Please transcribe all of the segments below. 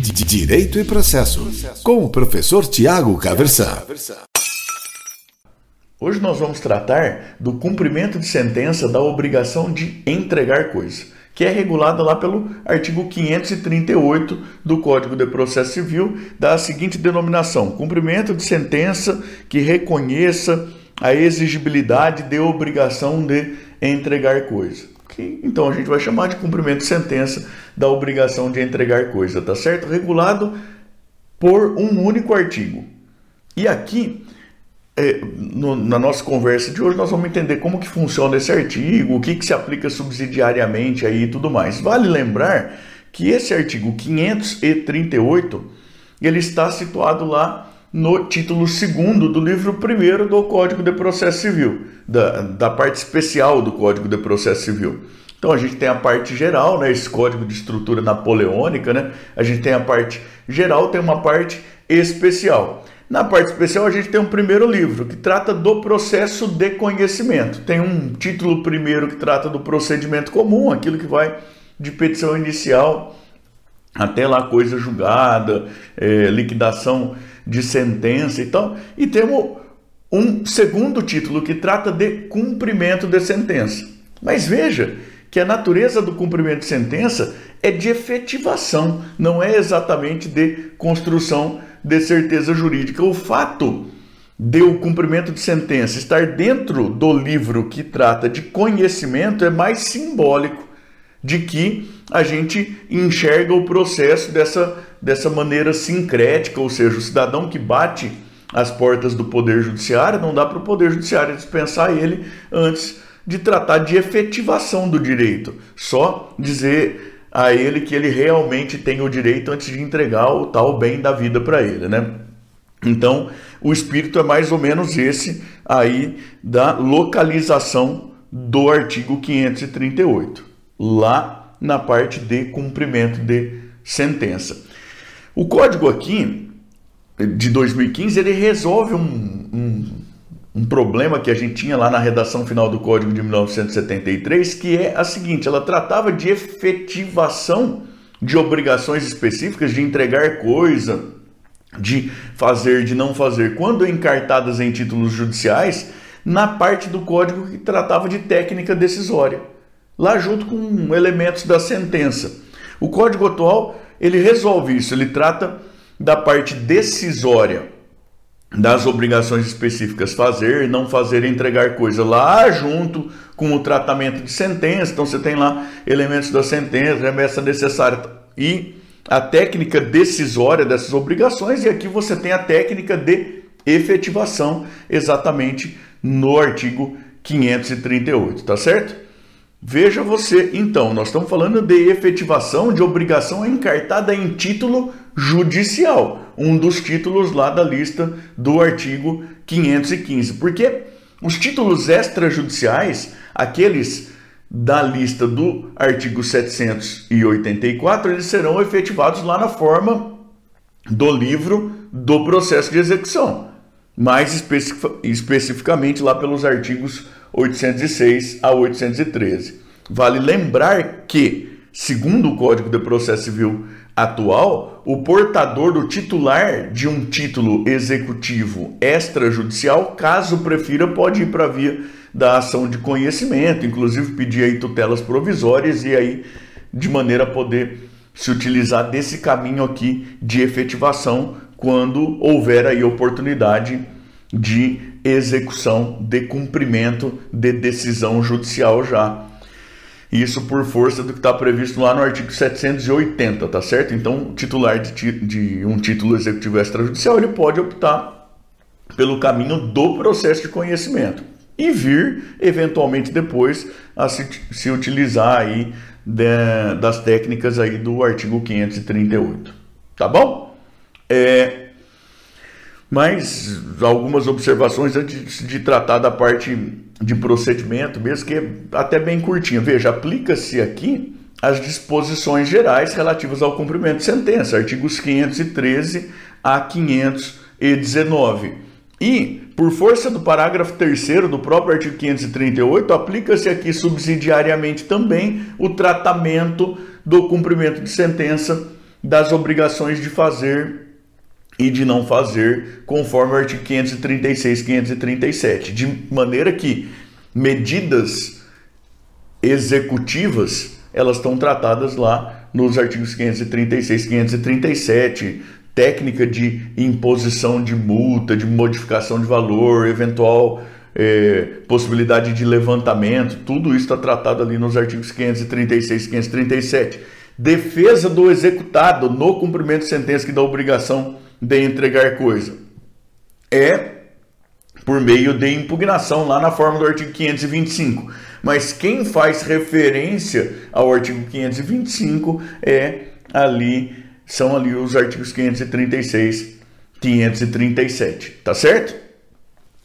Direito e Processo, com o professor Tiago Caversan. Hoje nós vamos tratar do cumprimento de sentença da obrigação de entregar coisa, que é regulada lá pelo artigo 538 do Código de Processo Civil, da seguinte denominação: cumprimento de sentença que reconheça a exigibilidade de obrigação de entregar coisa que então a gente vai chamar de cumprimento de sentença da obrigação de entregar coisa, tá certo? Regulado por um único artigo. E aqui, é, no, na nossa conversa de hoje, nós vamos entender como que funciona esse artigo, o que, que se aplica subsidiariamente aí e tudo mais. Vale lembrar que esse artigo 538, ele está situado lá no título 2 do livro 1 do Código de Processo Civil, da, da parte especial do Código de Processo Civil. Então a gente tem a parte geral, né, esse código de estrutura napoleônica, né? A gente tem a parte geral, tem uma parte especial. Na parte especial a gente tem um primeiro livro que trata do processo de conhecimento. Tem um título primeiro que trata do procedimento comum, aquilo que vai de petição inicial até lá coisa julgada, é, liquidação de sentença e tal. E temos um segundo título que trata de cumprimento de sentença. Mas veja que a natureza do cumprimento de sentença é de efetivação, não é exatamente de construção de certeza jurídica. O fato de o cumprimento de sentença estar dentro do livro que trata de conhecimento é mais simbólico de que a gente enxerga o processo dessa, dessa maneira sincrética, ou seja, o cidadão que bate as portas do Poder Judiciário, não dá para o Poder Judiciário dispensar ele antes de tratar de efetivação do direito, só dizer a ele que ele realmente tem o direito antes de entregar o tal bem da vida para ele, né? Então, o espírito é mais ou menos esse aí da localização do artigo 538 lá na parte de cumprimento de sentença. O código aqui de 2015 ele resolve um, um, um, problema que a gente tinha lá na redação final do código de 1973, que é a seguinte: ela tratava de efetivação de obrigações específicas de entregar coisa, de fazer, de não fazer, quando encartadas em títulos judiciais, na parte do código que tratava de técnica decisória lá junto com elementos da sentença. O Código atual, ele resolve isso, ele trata da parte decisória das obrigações específicas, fazer, não fazer, entregar coisa lá junto com o tratamento de sentença. Então você tem lá elementos da sentença, remessa necessária e a técnica decisória dessas obrigações e aqui você tem a técnica de efetivação exatamente no artigo 538, tá certo? Veja você, então, nós estamos falando de efetivação de obrigação encartada em título judicial, um dos títulos lá da lista do artigo 515. Porque os títulos extrajudiciais, aqueles da lista do artigo 784, eles serão efetivados lá na forma do livro do processo de execução, mais especificamente lá pelos artigos 806 a 813. Vale lembrar que, segundo o Código de Processo Civil atual, o portador do titular de um título executivo extrajudicial, caso prefira, pode ir para a via da ação de conhecimento, inclusive pedir aí tutelas provisórias e aí de maneira a poder se utilizar desse caminho aqui de efetivação quando houver aí oportunidade de execução de cumprimento de decisão judicial já. Isso por força do que está previsto lá no artigo 780, tá certo? Então, o titular de, de um título executivo extrajudicial ele pode optar pelo caminho do processo de conhecimento e vir eventualmente depois a se, se utilizar aí de, das técnicas aí do artigo 538, tá bom? É, mas algumas observações antes de tratar da parte de procedimento, mesmo que é até bem curtinha. Veja, aplica-se aqui as disposições gerais relativas ao cumprimento de sentença, artigos 513 a 519. E, por força do parágrafo 3 do próprio artigo 538, aplica-se aqui subsidiariamente também o tratamento do cumprimento de sentença das obrigações de fazer e de não fazer, conforme o artigo 536 537, de maneira que medidas executivas elas estão tratadas lá nos artigos 536 537, técnica de imposição de multa, de modificação de valor, eventual é, possibilidade de levantamento, tudo isso está tratado ali nos artigos 536 e 537. Defesa do executado no cumprimento de sentença que dá obrigação de entregar coisa. É por meio de impugnação lá na forma do artigo 525. Mas quem faz referência ao artigo 525 é ali são ali os artigos 536, 537, tá certo?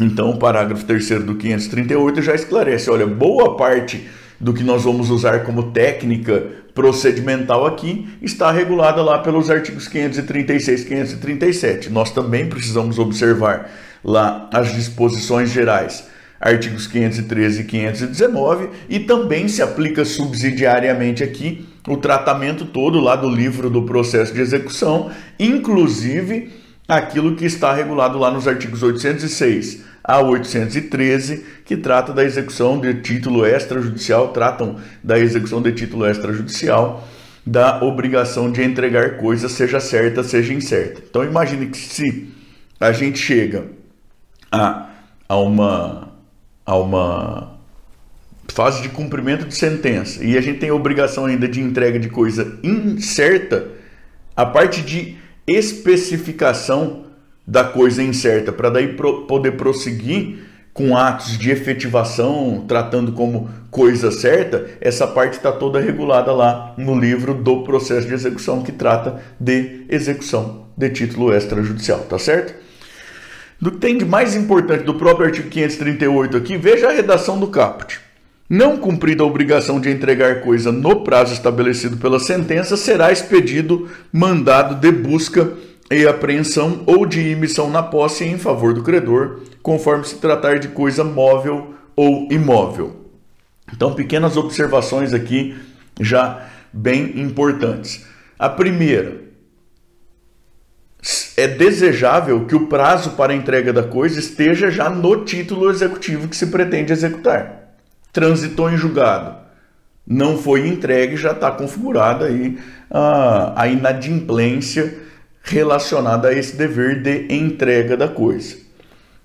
Então, o parágrafo 3 do 538 já esclarece, olha, boa parte do que nós vamos usar como técnica procedimental aqui está regulada lá pelos artigos 536 e 537. Nós também precisamos observar lá as disposições gerais, artigos 513 e 519, e também se aplica subsidiariamente aqui o tratamento todo lá do livro do processo de execução, inclusive aquilo que está regulado lá nos artigos 806 a 813, que trata da execução de título extrajudicial, tratam da execução de título extrajudicial, da obrigação de entregar coisa, seja certa, seja incerta. Então imagine que se a gente chega a, a, uma, a uma fase de cumprimento de sentença e a gente tem a obrigação ainda de entrega de coisa incerta, a parte de especificação da coisa incerta, para daí pro, poder prosseguir com atos de efetivação, tratando como coisa certa, essa parte está toda regulada lá no livro do processo de execução que trata de execução de título extrajudicial, tá certo? Do que tem de mais importante do próprio artigo 538 aqui, veja a redação do caput. Não cumprida a obrigação de entregar coisa no prazo estabelecido pela sentença, será expedido mandado de busca e apreensão ou de emissão na posse em favor do credor, conforme se tratar de coisa móvel ou imóvel. Então, pequenas observações aqui já bem importantes. A primeira, é desejável que o prazo para entrega da coisa esteja já no título executivo que se pretende executar. Transitou em julgado, não foi entregue, já está configurada aí a, a inadimplência relacionada a esse dever de entrega da coisa.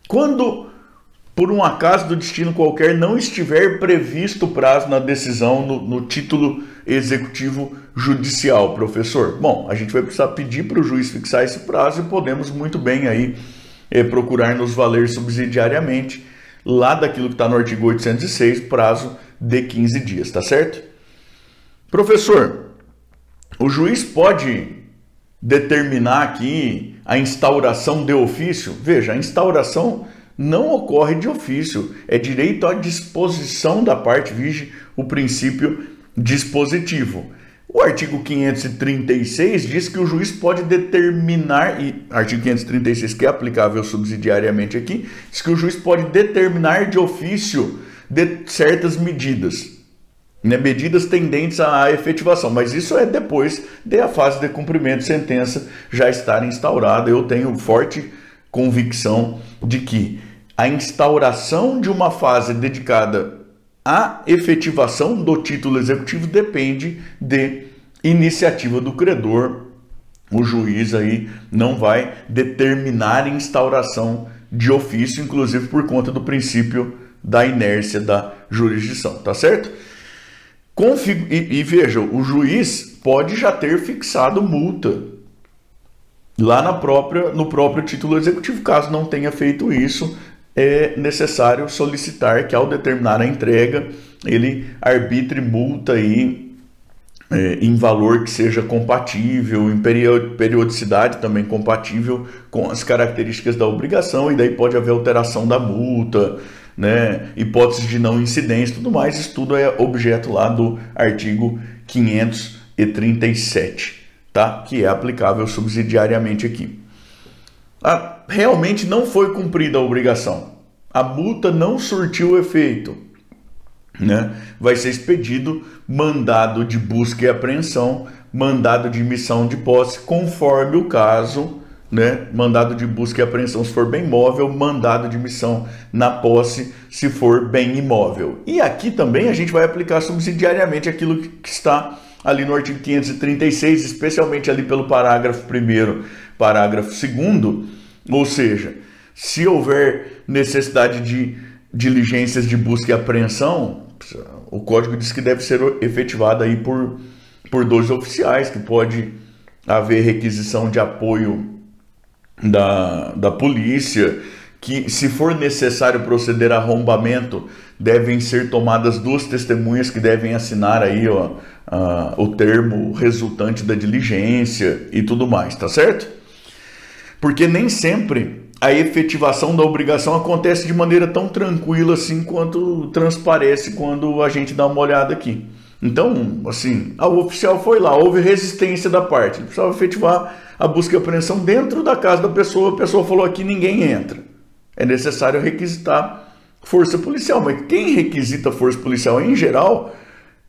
Quando, por um acaso do destino qualquer, não estiver previsto o prazo na decisão, no, no título executivo judicial, professor, bom, a gente vai precisar pedir para o juiz fixar esse prazo e podemos muito bem aí é, procurar nos valer subsidiariamente lá daquilo que está no artigo 806, prazo de 15 dias, tá certo? Professor, o juiz pode determinar aqui a instauração de ofício, veja, a instauração não ocorre de ofício, é direito à disposição da parte, vige o princípio dispositivo. O artigo 536 diz que o juiz pode determinar, e artigo 536 que é aplicável subsidiariamente aqui, diz que o juiz pode determinar de ofício de certas medidas né, medidas tendentes à efetivação, mas isso é depois da fase de cumprimento de sentença já estar instaurada. Eu tenho forte convicção de que a instauração de uma fase dedicada à efetivação do título executivo depende de iniciativa do credor. O juiz aí não vai determinar a instauração de ofício, inclusive por conta do princípio da inércia da jurisdição, tá certo? Config... E, e veja, o juiz pode já ter fixado multa lá na própria, no próprio título executivo. Caso não tenha feito isso, é necessário solicitar que, ao determinar a entrega, ele arbitre multa aí, é, em valor que seja compatível, em periodicidade também compatível com as características da obrigação, e daí pode haver alteração da multa né, hipótese de não incidência e tudo mais, isso tudo é objeto lá do artigo 537, tá? que é aplicável subsidiariamente aqui. Ah, realmente não foi cumprida a obrigação, a multa não surtiu efeito, né? vai ser expedido mandado de busca e apreensão mandado de emissão de posse, conforme o caso, né? Mandado de busca e apreensão se for bem móvel, mandado de emissão na posse se for bem imóvel. E aqui também a gente vai aplicar subsidiariamente aquilo que está ali no artigo 536, especialmente ali pelo parágrafo 1 parágrafo 2 ou seja, se houver necessidade de diligências de busca e apreensão, o código diz que deve ser efetivada aí por, por dois oficiais, que pode haver requisição de apoio da, da polícia, que se for necessário proceder a arrombamento, devem ser tomadas duas testemunhas que devem assinar aí ó, o termo resultante da diligência e tudo mais, tá certo? Porque nem sempre a efetivação da obrigação acontece de maneira tão tranquila assim quanto transparece quando a gente dá uma olhada aqui. Então, assim, o oficial foi lá, houve resistência da parte, precisava efetivar a busca e apreensão dentro da casa da pessoa, a pessoa falou aqui ninguém entra. É necessário requisitar força policial, mas quem requisita força policial em geral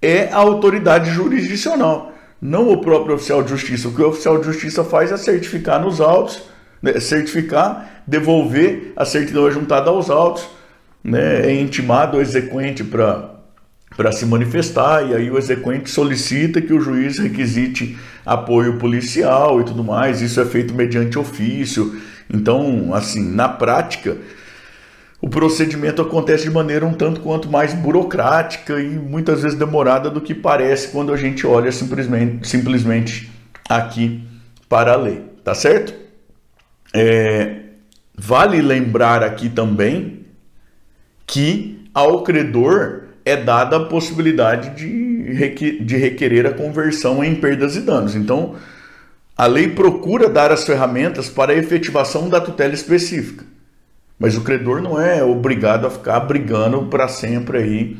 é a autoridade jurisdicional, não o próprio oficial de justiça. O que o oficial de justiça faz é certificar nos autos, né, certificar, devolver a certidão juntada aos autos, né, é intimado o exequente para para se manifestar e aí o exequente solicita que o juiz requisite apoio policial e tudo mais. Isso é feito mediante ofício. Então, assim, na prática, o procedimento acontece de maneira um tanto quanto mais burocrática e muitas vezes demorada do que parece quando a gente olha simplesmente, simplesmente aqui para a lei, tá certo? É, vale lembrar aqui também que ao credor é dada a possibilidade de, de requerer a conversão em perdas e danos. Então, a lei procura dar as ferramentas para a efetivação da tutela específica. Mas o credor não é obrigado a ficar brigando para sempre aí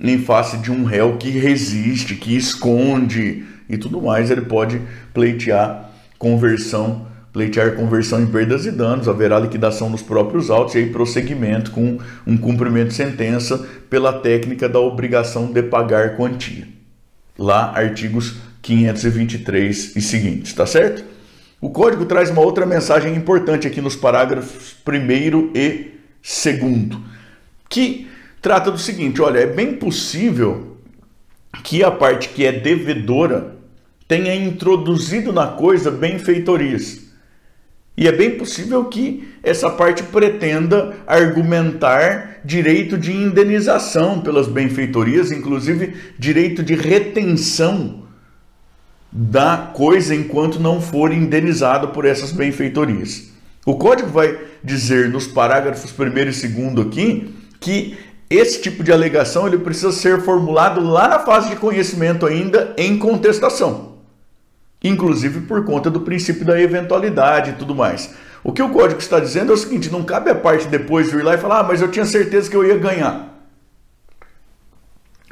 em face de um réu que resiste, que esconde e tudo mais. Ele pode pleitear conversão pleitear conversão em perdas e danos, haverá liquidação dos próprios autos e aí prosseguimento com um cumprimento de sentença pela técnica da obrigação de pagar quantia. Lá, artigos 523 e seguintes, tá certo? O código traz uma outra mensagem importante aqui nos parágrafos 1 e 2, que trata do seguinte: olha, é bem possível que a parte que é devedora tenha introduzido na coisa benfeitorias e é bem possível que essa parte pretenda argumentar direito de indenização pelas benfeitorias, inclusive direito de retenção da coisa enquanto não for indenizado por essas benfeitorias. O código vai dizer nos parágrafos 1 e 2 aqui que esse tipo de alegação ele precisa ser formulado lá na fase de conhecimento ainda em contestação inclusive por conta do princípio da eventualidade e tudo mais. O que o código está dizendo é o seguinte: não cabe a parte depois vir lá e falar, ah, mas eu tinha certeza que eu ia ganhar.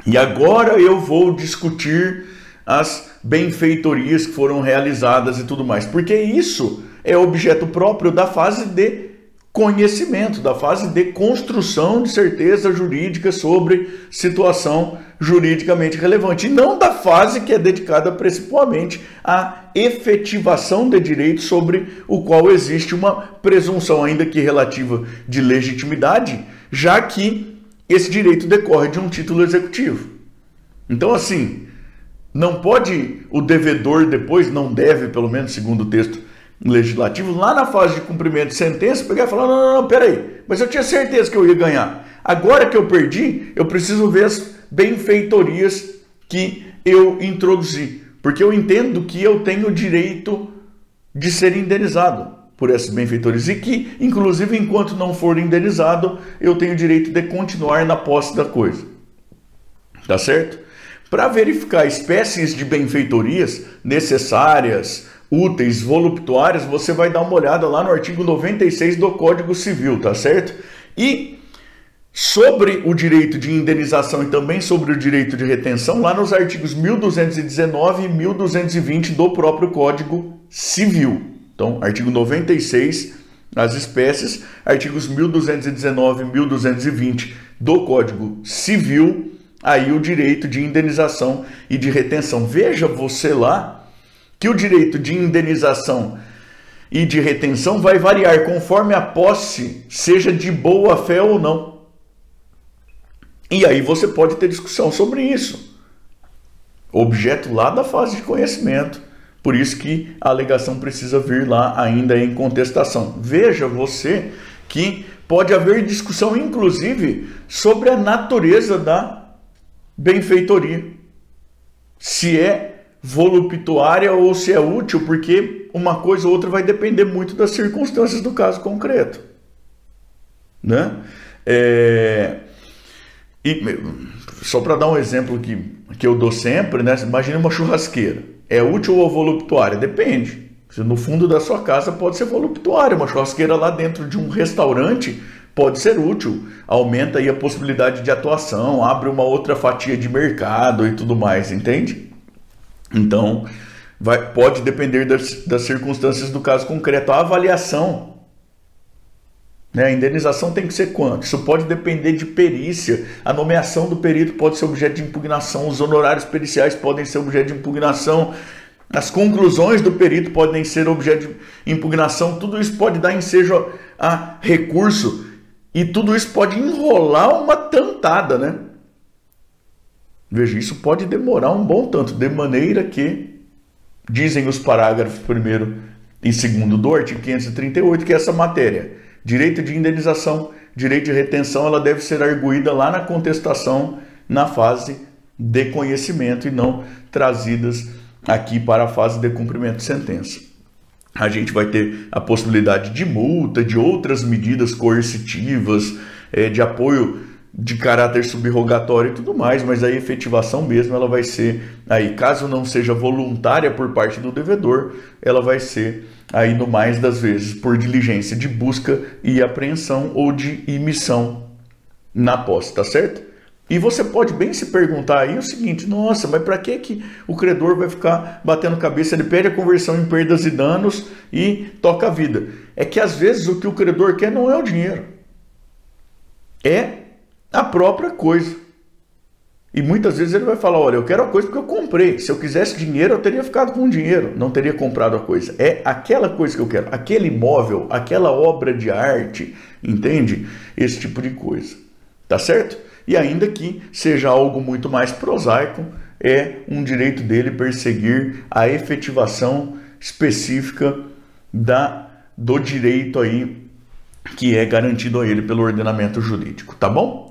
E agora eu vou discutir as benfeitorias que foram realizadas e tudo mais, porque isso é objeto próprio da fase de conhecimento, da fase de construção de certeza jurídica sobre situação juridicamente relevante, e não da fase que é dedicada principalmente à efetivação de direitos sobre o qual existe uma presunção, ainda que relativa, de legitimidade, já que esse direito decorre de um título executivo. Então, assim, não pode o devedor depois, não deve, pelo menos segundo o texto, legislativo, lá na fase de cumprimento de sentença, pegar e falar: não, não, não, peraí, mas eu tinha certeza que eu ia ganhar. Agora que eu perdi, eu preciso ver as benfeitorias que eu introduzi, porque eu entendo que eu tenho o direito de ser indenizado por essas benfeitorias e que, inclusive, enquanto não for indenizado, eu tenho o direito de continuar na posse da coisa. Tá certo? Para verificar espécies de benfeitorias necessárias, úteis, voluptuárias, você vai dar uma olhada lá no artigo 96 do Código Civil, tá certo? E sobre o direito de indenização e também sobre o direito de retenção, lá nos artigos 1219 e 1220 do próprio Código Civil. Então, artigo 96, as espécies, artigos 1219 e 1220 do Código Civil, aí o direito de indenização e de retenção. Veja você lá que o direito de indenização e de retenção vai variar conforme a posse seja de boa fé ou não. E aí você pode ter discussão sobre isso. Objeto lá da fase de conhecimento. Por isso que a alegação precisa vir lá ainda em contestação. Veja você que pode haver discussão, inclusive, sobre a natureza da benfeitoria. Se é voluptuária ou se é útil, porque uma coisa ou outra vai depender muito das circunstâncias do caso concreto. Né? É... E, só para dar um exemplo que, que eu dou sempre, né? imagine uma churrasqueira. É útil ou voluptuária? Depende. No fundo da sua casa pode ser voluptuária, uma churrasqueira lá dentro de um restaurante pode ser útil, aumenta aí a possibilidade de atuação, abre uma outra fatia de mercado e tudo mais, entende? Então, vai, pode depender das, das circunstâncias do caso concreto. A avaliação, né, a indenização tem que ser quanto? Isso pode depender de perícia, a nomeação do perito pode ser objeto de impugnação, os honorários periciais podem ser objeto de impugnação, as conclusões do perito podem ser objeto de impugnação, tudo isso pode dar ensejo a recurso e tudo isso pode enrolar uma tantada, né? Veja, isso pode demorar um bom tanto, de maneira que dizem os parágrafos 1 e 2 do artigo 538 que essa matéria, direito de indenização, direito de retenção, ela deve ser arguída lá na contestação, na fase de conhecimento e não trazidas aqui para a fase de cumprimento de sentença. A gente vai ter a possibilidade de multa, de outras medidas coercitivas, eh, de apoio de caráter subrogatório e tudo mais, mas a efetivação mesmo ela vai ser aí, caso não seja voluntária por parte do devedor, ela vai ser aí no mais das vezes por diligência de busca e apreensão ou de emissão na posse, tá certo? E você pode bem se perguntar aí o seguinte: nossa, mas para que que o credor vai ficar batendo cabeça? Ele pede a conversão em perdas e danos e toca a vida. É que às vezes o que o credor quer não é o dinheiro, é a própria coisa. E muitas vezes ele vai falar: olha, eu quero a coisa porque eu comprei. Se eu quisesse dinheiro, eu teria ficado com o dinheiro, não teria comprado a coisa. É aquela coisa que eu quero, aquele imóvel, aquela obra de arte, entende? Esse tipo de coisa. Tá certo? E ainda que seja algo muito mais prosaico, é um direito dele perseguir a efetivação específica da, do direito aí que é garantido a ele pelo ordenamento jurídico, tá bom?